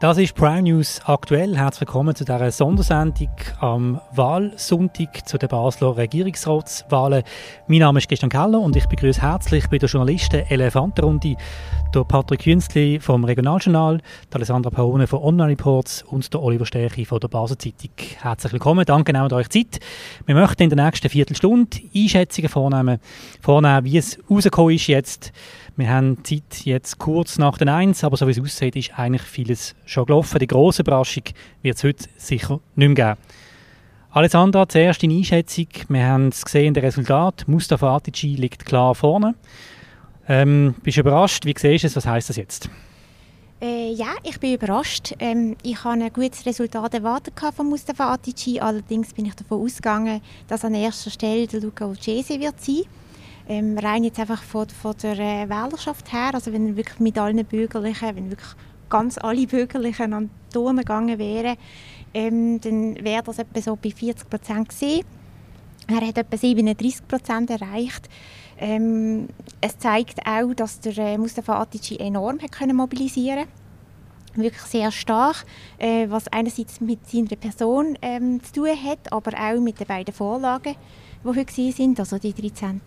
Das ist Prime News aktuell. Herzlich willkommen zu dieser Sondersendung am Wahlsonntag zu den Basler Regierungsratswahlen. Mein Name ist Christian Keller und ich begrüße herzlich bei der Journalisten Elefantenrunde der Patrick Künzli vom Regionaljournal, der Alessandra Paone von Online Reports und der Oliver Stärchi von der Basel Zeitung. Herzlich willkommen, danke an euch Zeit. Wir möchten in der nächsten Viertelstunde Einschätzungen vornehmen, vornehmen wie es rausgekommen ist jetzt wir haben Zeit jetzt kurz nach den Eins, aber so wie es aussieht, ist eigentlich vieles schon gelaufen. Die grosse Überraschung wird es heute sicher nicht mehr geben. Alessandra, zuerst in Einschätzung. Wir haben es gesehen, das Resultat. Mustafa Atici liegt klar vorne. Ähm, bist du überrascht? Wie siehst du es? Was heisst das jetzt? Äh, ja, ich bin überrascht. Ähm, ich habe ein gutes Resultat erwartet von Mustafa Atici. Allerdings bin ich davon ausgegangen, dass an erster Stelle der Luca Ucese wird sein. Ähm, rein jetzt einfach von, von der äh, Wählerschaft her, also wenn wirklich mit allen Bürgerlichen, wenn wirklich ganz alle Bürgerlichen an die Turnen gegangen wären, ähm, dann wäre das etwa so bei 40 Prozent gewesen. Er hat etwa 37 Prozent erreicht. Ähm, es zeigt auch, dass der äh, Mustafa Atici enorm hat können mobilisieren wirklich sehr stark, äh, was einerseits mit seiner Person ähm, zu tun hat, aber auch mit den beiden Vorlagen die heute sind. Also die 13.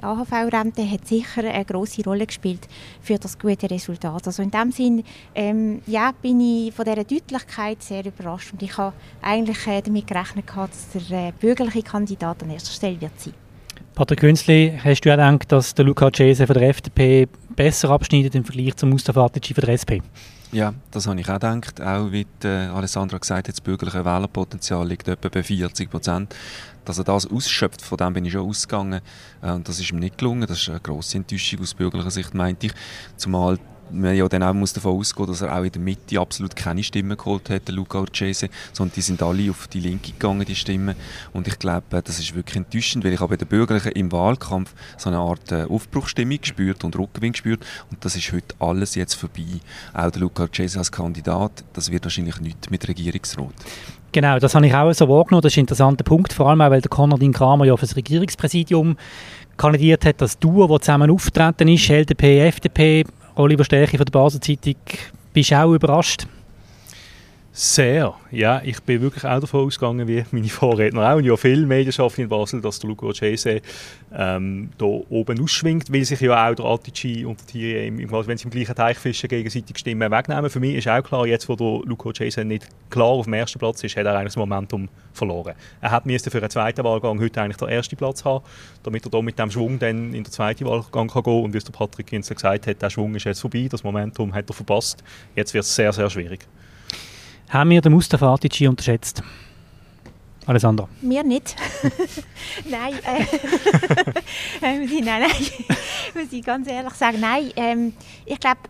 AHV-Rente hat sicher eine große Rolle gespielt für das gute Resultat. Also in dem Sinn ähm, ja, bin ich von dieser Deutlichkeit sehr überrascht und ich habe eigentlich äh, damit gerechnet, dass der äh, bürgerliche Kandidat an erster Stelle wird sein. Patrick Künzli, hast du ja gedacht, dass der Luca Cese von der FDP besser abschneidet im Vergleich zum Mustafa Atici von der SP? Ja, das habe ich auch gedacht. Auch wie äh, Alessandra gesagt hat, das bürgerliche Wählerpotenzial liegt etwa bei 40 Prozent. Dass er das ausschöpft, von dem bin ich schon ausgegangen. Äh, und das ist ihm nicht gelungen. Das ist eine grosse Enttäuschung aus bürgerlicher Sicht, meinte ich. Zumal man ja dann auch muss davon ausgehen, dass er auch in der Mitte absolut keine Stimmen geholt hat, der Luca Urcese, sondern die sind alle auf die Linke gegangen, die Stimmen. Und ich glaube, das ist wirklich enttäuschend, weil ich habe bei den Bürgerlichen im Wahlkampf so eine Art äh, Aufbruchstimmung gespürt und Rückgewinn gespürt und das ist heute alles jetzt vorbei. Auch der Luca Urcese als Kandidat, das wird wahrscheinlich nicht mit Regierungsrat. Genau, das habe ich auch so wahrgenommen. Das ist ein interessanter Punkt, vor allem auch, weil der Konradin Kramer ja für das Regierungspräsidium kandidiert hat, das Duo, das zusammen auftreten ist, LDP, FDP, Oliver Stärke von der Basel Zeitung, bist du auch überrascht? Sehr, ja. Ich bin wirklich auch davon ausgegangen, wie meine Vorredner auch, und ja viele Medienschaffende in Basel, dass der Luca Cese ähm, da oben ausschwingt, weil sich ja auch der Atici und der Thierry, wenn sie im gleichen Teich fischen, gegenseitig Stimmen wegnehmen. Für mich ist auch klar, jetzt wo der Luca Cese nicht klar auf dem ersten Platz ist, hat er eigentlich das Momentum verloren. Er hat müsste für einen zweiten Wahlgang heute eigentlich den ersten Platz haben, damit er da mit dem Schwung dann in den zweiten Wahlgang kann gehen und wie es der Patrick Kinsler gesagt hat, der Schwung ist jetzt vorbei, das Momentum hat er verpasst. Jetzt wird es sehr, sehr schwierig. Haben wir den Mustafa Atici unterschätzt? Alessandra? Mir nicht. nein, äh, nein, nein, muss ich ganz ehrlich sagen, nein. Ähm, ich glaube,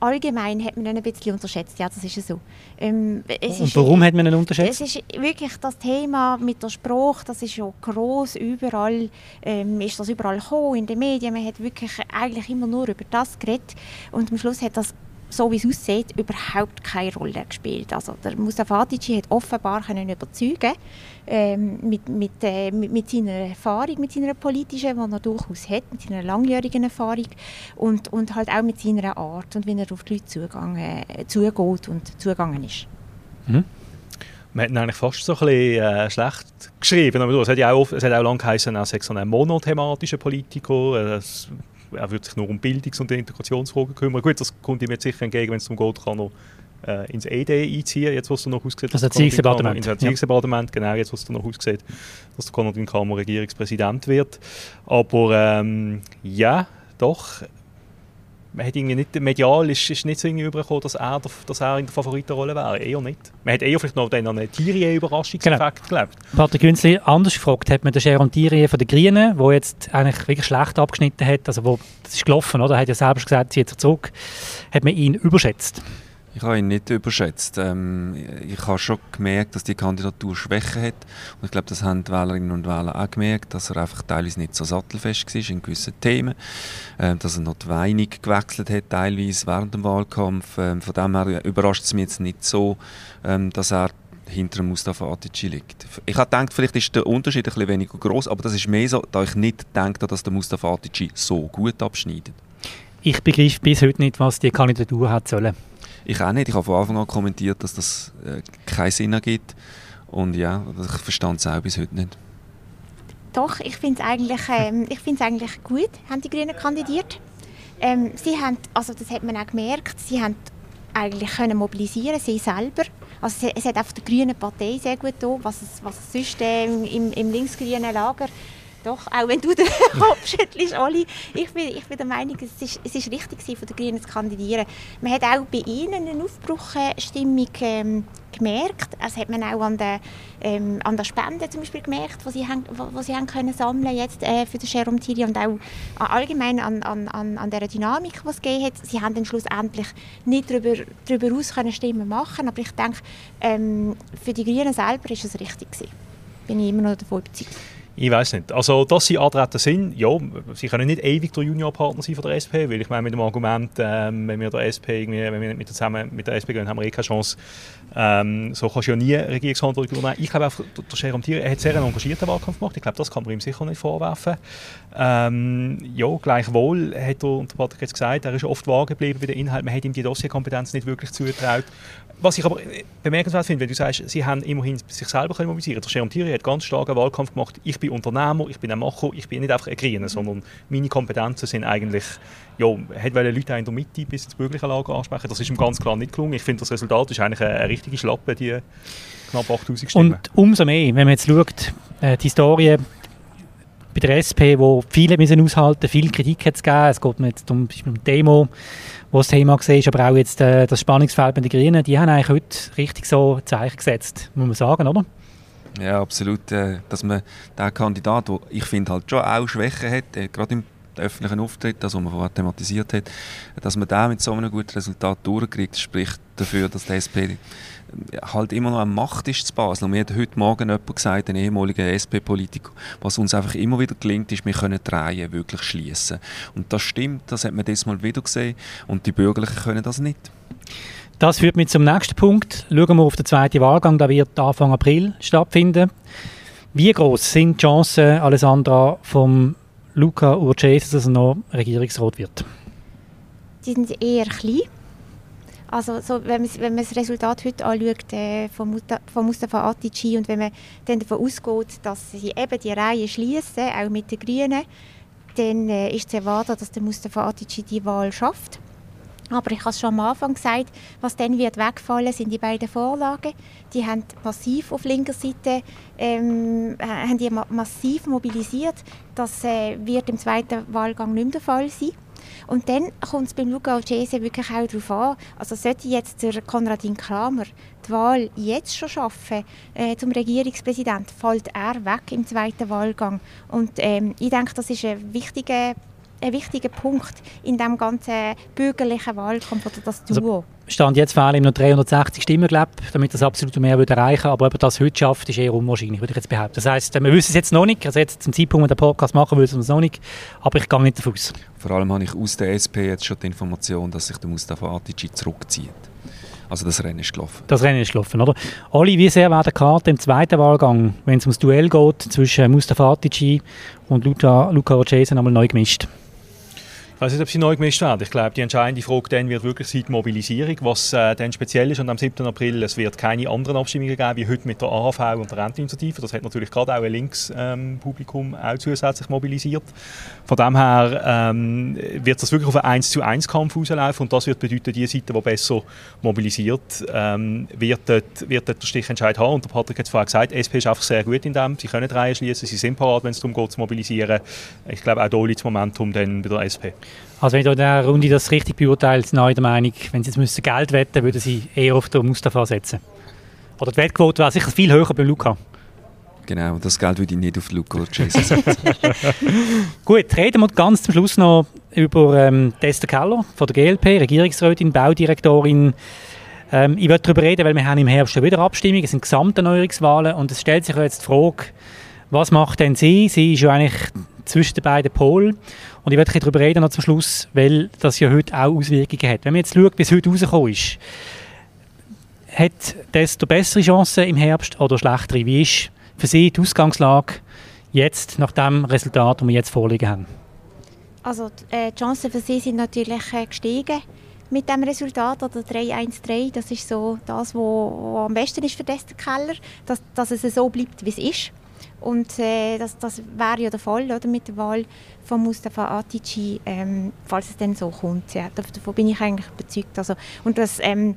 allgemein hat man ihn ein bisschen unterschätzt. Ja, das ist so. Ähm, Und warum hat man ihn unterschätzt? Es ist wirklich das Thema mit der Spruch, das ist schon groß überall, ähm, ist das überall gekommen, in den Medien. Man hat wirklich eigentlich immer nur über das geredet und am Schluss hat das so wie es aussieht, überhaupt keine Rolle gespielt. Also der Mustafa Adici hat offenbar können überzeugen ähm, mit, mit, äh, mit, mit, seiner Erfahrung, mit seiner politischen, die er durchaus hat, mit seiner langjährigen Erfahrung und, und halt auch mit seiner Art und wie er auf die Leute zugang, äh, zugeht und zugegangen ist. Mhm. Man hat eigentlich fast so ein bisschen äh, schlecht geschrieben. Aber es hat ja auch, es hat auch lange geheißen, er sei so ein monothematischer Politiker. Es er wird sich nur um Bildungs- und Integrationsfragen kümmern. Gut, das kommt ihm jetzt sicher entgegen, wenn es darum geht, kann er äh, ins ED einziehen, jetzt was er noch aussieht. Das Erziehungsdepartement. Ins Erziehungsdepartement, ja. genau, jetzt was er noch aussieht, dass der Konradin Kammer Regierungspräsident wird. Aber ähm, ja, doch, man hat irgendwie nicht, medial ist, ist nicht so irgendwie übergekommen, dass er, dass er in der Favoritenrolle wäre. Eher nicht. Man hat eher vielleicht noch an einen Thierry-Überraschungseffekt genau. gelebt. Patrick Günzli, anders gefragt, hat man den Jérôme Thierry von den Grünen, der jetzt eigentlich wirklich schlecht abgeschnitten hat, also wo, das ist gelaufen, oder? Er hat ja selbst gesagt, zieht sich zurück, hat man ihn überschätzt? Ich habe ihn nicht überschätzt. Ähm, ich habe schon gemerkt, dass die Kandidatur Schwächen hat. Und ich glaube, das haben die Wählerinnen und Wähler auch gemerkt, dass er einfach teilweise nicht so sattelfest war in gewissen Themen. Ähm, dass er noch weinig gewechselt hat, teilweise während dem Wahlkampf. Ähm, von dem her überrascht es mich jetzt nicht so, ähm, dass er hinter Mustafa Atici liegt. Ich habe gedacht, vielleicht ist der Unterschied ein bisschen weniger groß, aber das ist mehr so, da ich nicht denke, dass der Mustafa Atici so gut abschneidet. Ich begreife bis heute nicht, was die Kandidatur hat sollen. Ich auch nicht. Ich habe von Anfang an kommentiert, dass das äh, keinen Sinn ergibt. Und ja, ich verstand es auch bis heute nicht. Doch, ich finde es eigentlich, ähm, eigentlich gut, haben die Grünen kandidiert. Ähm, sie haben, also das hat man auch gemerkt, sie haben eigentlich können mobilisieren, sie selber. Also es, hat auf der Grünen Partei sehr gut getan, was es, was sonst äh, im, im linksgrünen Lager doch, auch wenn du den Kopf schüttelst, Oli. Ich bin, ich bin der Meinung, es ist, es ist richtig von den Grünen zu kandidieren. Man hat auch bei ihnen eine Aufbruchstimmung ähm, gemerkt. Das hat man auch an der, ähm, an der Spende zum Beispiel gemerkt, die sie, haben, wo, wo sie haben können sammeln jetzt äh, für den Jerome Thierry und auch allgemein an, an, an, an der Dynamik, die es gegeben hat. Sie haben dann schlussendlich nicht darüber, darüber aus können Stimmen machen, aber ich denke, ähm, für die Grünen selber ist es richtig gewesen. Bin ich immer noch davon überzeugt. Ich weiß nicht. Also, dass sie Adretten sind, ja, sie können nicht ewig der Juniorpartner sein von der SP, weil ich meine, mit dem Argument, ähm, wenn wir der SP irgendwie, wenn wir mit der, zusammen mit der SP gehen, haben wir eh keine Chance. Ähm, so kannst du ja nie Regierungsverantwortung übernehmen. Ich glaube auch, der Jerome Thier, er hat sehr einen engagierten Wahlkampf gemacht. Ich glaube, das kann man ihm sicher nicht vorwerfen. Ähm, ja, gleichwohl hat er, und der Patrick jetzt gesagt, er ist oft wahr geblieben bei den Inhalten. Man hat ihm die Dossierkompetenz nicht wirklich zugetraut. Was ich aber bemerkenswert finde, wenn du sagst, sie haben immerhin sich selber können mobilisieren Der Jerome Thierry hat ganz stark einen Wahlkampf gemacht. Ich bin Unternehmer, ich bin ein Macher, ich bin nicht einfach ein Grüner, sondern meine Kompetenzen sind eigentlich, ja, hat Leute in der Mitte bis ins bürgerliche Lager ansprechen. Das ist ihm ganz klar nicht gelungen. Ich finde, das Resultat ist eigentlich eine, eine richtige Schlappe, die knapp 8000 Stimmen. Und umso mehr, wenn man jetzt schaut, äh, die Historie bei der SP, wo viele müssen aushalten, viel Kritik hat es gegeben. Es geht jetzt um, um Demo, wo das Thema war, aber auch jetzt äh, das Spannungsfeld mit den Grünen, die haben eigentlich heute richtig so Zeichen gesetzt, muss man sagen, oder? Ja, absolut. Äh, dass man den Kandidat, der ich finde halt schon auch Schwächen hat, äh, gerade im öffentlichen Auftritt, das, was man vorher thematisiert hat, dass man da mit so einem guten Resultat durchkriegt, spricht dafür, dass die SP halt immer noch an Macht ist zu Basel. Und mir hat heute Morgen jemand gesagt, ein ehemaliger SP-Politiker, was uns einfach immer wieder gelingt, ist, wir können die Reihen wirklich schließen. Und das stimmt, das hat man das mal wieder gesehen. Und die Bürgerlichen können das nicht. Das führt mich zum nächsten Punkt. Schauen wir auf den zweiten Wahlgang, der wird Anfang April stattfinden. Wie groß sind die Chancen, Alessandra, vom Luca Urcese, dass er noch Regierungsrat wird? Die sind eher klein. Also so, wenn, man, wenn man das Resultat heute anschaut äh, von, von Mustafa Atici und wenn man dann davon ausgeht, dass sie eben die Reihe schließen, auch mit den Grünen, dann äh, ist zu erwarten, dass der Mustafa Atici die Wahl schafft. Aber ich habe es schon am Anfang gesagt, was dann wird wegfallen, sind die beiden Vorlagen. Die haben massiv auf linker Seite ähm, haben die massiv mobilisiert. Das äh, wird im zweiten Wahlgang nicht mehr der Fall sein. Und dann kommt es beim Luca Ocese wirklich auch darauf an, also sollte jetzt der Konradin Kramer die Wahl jetzt schon schaffen äh, zum Regierungspräsident, fällt er weg im zweiten Wahlgang. Und ähm, ich denke, das ist ein wichtiger ein wichtiger Punkt in dem ganzen bürgerlichen Wahlkampf oder das also, Duo. Also, Stand jetzt fehlen ihm noch 360 Stimmen, glaub, damit das absolute Mehr würde erreichen Aber ob er das heute schafft, ist eher unwahrscheinlich, würde ich jetzt behaupten. Das heisst, wir wissen es jetzt noch nicht. Also jetzt zum Zeitpunkt, wo wir den Podcast machen, wissen wir es noch nicht. Aber ich gehe nicht davon aus. Vor allem habe ich aus der SP jetzt schon die Information, dass sich der Mustafa Atici zurückzieht. Also das Rennen ist gelaufen. Das Rennen ist gelaufen, oder? Oli, wie sehr werden Karten im zweiten Wahlgang, wenn es ums Duell geht zwischen Mustafa Atici und Luca, Luca Ocese, nochmal neu gemischt? Ich weiß nicht, ob sie neu gemischt werden. Ich glaube, die entscheidende Frage dann wird wirklich sein, die Mobilisierung, was äh, dann speziell ist. Und am 7. April, es wird keine anderen Abstimmungen geben, wie heute mit der AHV und der Renteninitiative. Das hat natürlich gerade auch ein Linkspublikum ähm, zusätzlich mobilisiert. Von dem her ähm, wird das wirklich auf einen 1 zu 1 Kampf rauslaufen und das wird bedeuten, die Seite, die besser mobilisiert, ähm, wird, dort, wird dort der Stichentscheid haben. Und der Patrick hat es vorher gesagt, SP ist einfach sehr gut in dem. Sie können Reihen schließen, sie sind parat, wenn es darum geht, zu mobilisieren. Ich glaube, auch da liegt das Momentum dann bei der SP. Also wenn du in dieser Runde das richtig beurteilst, sind der Meinung, wenn sie jetzt müssen Geld wetten würden sie eher auf den Mustafa setzen. Oder die Wettquote wäre sicher viel höher bei Luca. Genau, das Geld würde ich nicht auf Luca Chase setzen. Gut, reden wir ganz zum Schluss noch über ähm, Esther Keller von der GLP, Regierungsrätin, Baudirektorin. Ähm, ich möchte darüber reden, weil wir haben im Herbst schon wieder Abstimmungen, es sind Gesamterneuerungswahlen und es stellt sich jetzt die Frage, was macht denn sie? Sie ist ja eigentlich zwischen den beiden Polen. Und ich werde darüber reden noch zum Schluss, weil das ja heute auch Auswirkungen hat. Wenn man jetzt schaut, bis heute rausgekommen ist, hat desto bessere Chancen im Herbst oder schlechtere? Wie ist für Sie die Ausgangslage jetzt nach dem Resultat, das wir jetzt vorliegen haben? Also äh, die Chancen für Sie sind natürlich äh, gestiegen. mit dem Resultat oder 3-1-3. Das ist so das, was am besten ist für Esther Keller, dass, dass es so bleibt, wie es ist. Und äh, das, das wäre ja der Fall oder, mit der Wahl von Mustafa Atici, ähm, falls es dann so kommt. Ja, davon bin ich eigentlich überzeugt. Also, und das, ähm,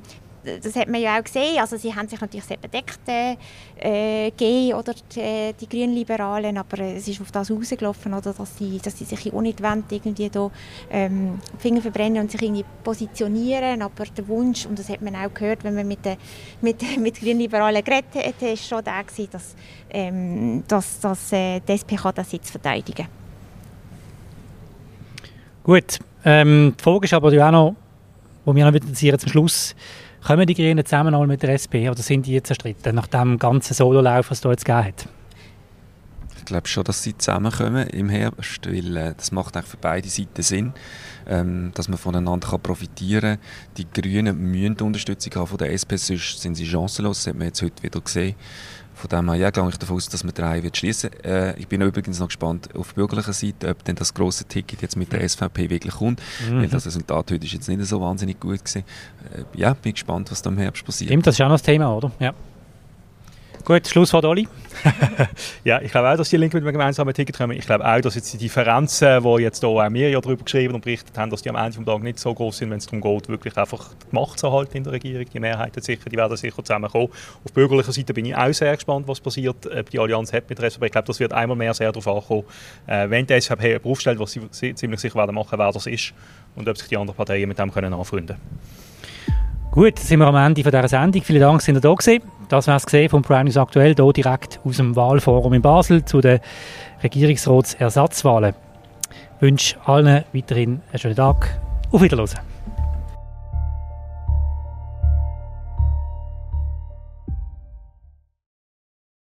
das hat man ja auch gesehen. Also sie haben sich natürlich sehr bedeckt äh, gegeben, oder die, die Grünliberalen, aber es ist auf das rausgelaufen, oder, dass, sie, dass sie sich auch nicht wollen, irgendwie da, ähm, Finger verbrennen und sich irgendwie positionieren, aber der Wunsch, und das hat man auch gehört, wenn man mit, den, mit, mit Grünliberalen geredet hat, war schon der, dass, ähm, dass, dass äh, die SP den Sitz verteidigen. Gut, ähm, die Frage ist aber auch noch, wo wir noch interessieren zum Schluss, Kommen die Grünen zusammen mit der SP oder sind die jetzt zerstritten nach dem ganzen Sololauf, was es jetzt gegeben hat? Ich glaube schon, dass sie zusammenkommen im Herbst, weil äh, das macht auch für beide Seiten Sinn, ähm, dass man voneinander kann profitieren kann. Die Grünen müssen Unterstützung haben von der SP, sonst sind sie chancenlos, das hat man jetzt heute wieder gesehen. Von dem her ja, gehe ich davon aus, dass man drei wird schließen. Äh, ich bin übrigens noch gespannt auf bürgerlicher Seite, ob denn das große Ticket jetzt mit der SVP wirklich kommt, mhm. weil das Resultat heute ist jetzt nicht so wahnsinnig gut gewesen. Äh, ja, bin gespannt, was da im Herbst passiert. Stimmt, das ist auch noch das Thema, oder? Ja. Gut, Schlusswort, Oli. ja, ich glaube auch, dass die Linken mit einem gemeinsamen Ticket kommen. Ich glaube auch, dass jetzt die Differenzen, die jetzt auch wir ja darüber geschrieben und berichtet haben, dass die am Ende des Tages nicht so groß sind, wenn es darum geht, wirklich einfach die Macht zu halten in der Regierung. Die Mehrheiten sicher, die werden sicher zusammenkommen. Auf bürgerlicher Seite bin ich auch sehr gespannt, was passiert, ob die Allianz hat mit der SVP. Ich glaube, das wird einmal mehr sehr darauf ankommen, äh, wenn die SVP einen Beruf stellt, was sie ziemlich sicher werden machen, wer das ist und ob sich die anderen Parteien mit dem können anfreunden können. Gut, sind wir am Ende von dieser Sendung. Vielen Dank, dass ihr da gewesen. Das war es vom Prime aktuell, hier direkt aus dem Wahlforum in Basel zu den Regierungsratsersatzwahlen. Ich wünsche allen weiterhin einen schönen Tag. Auf Wiedersehen.